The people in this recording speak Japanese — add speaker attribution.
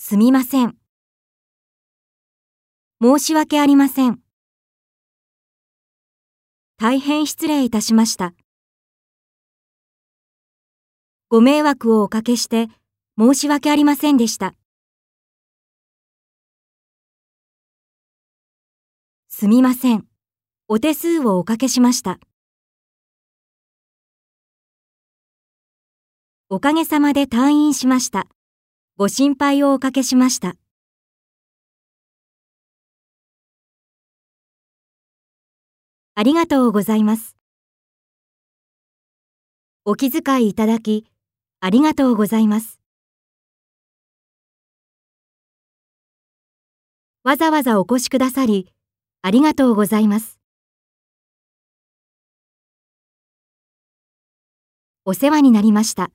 Speaker 1: すみません。申し訳ありません。大変失礼いたしました。ご迷惑をおかけして申し訳ありませんでした。すみません。お手数をおかけしました。おかげさまで退院しました。ご心配をおかけしました。ありがとうございます。お気遣いいただき、ありがとうございます。わざわざお越しくださり、ありがとうございます。お世話になりました。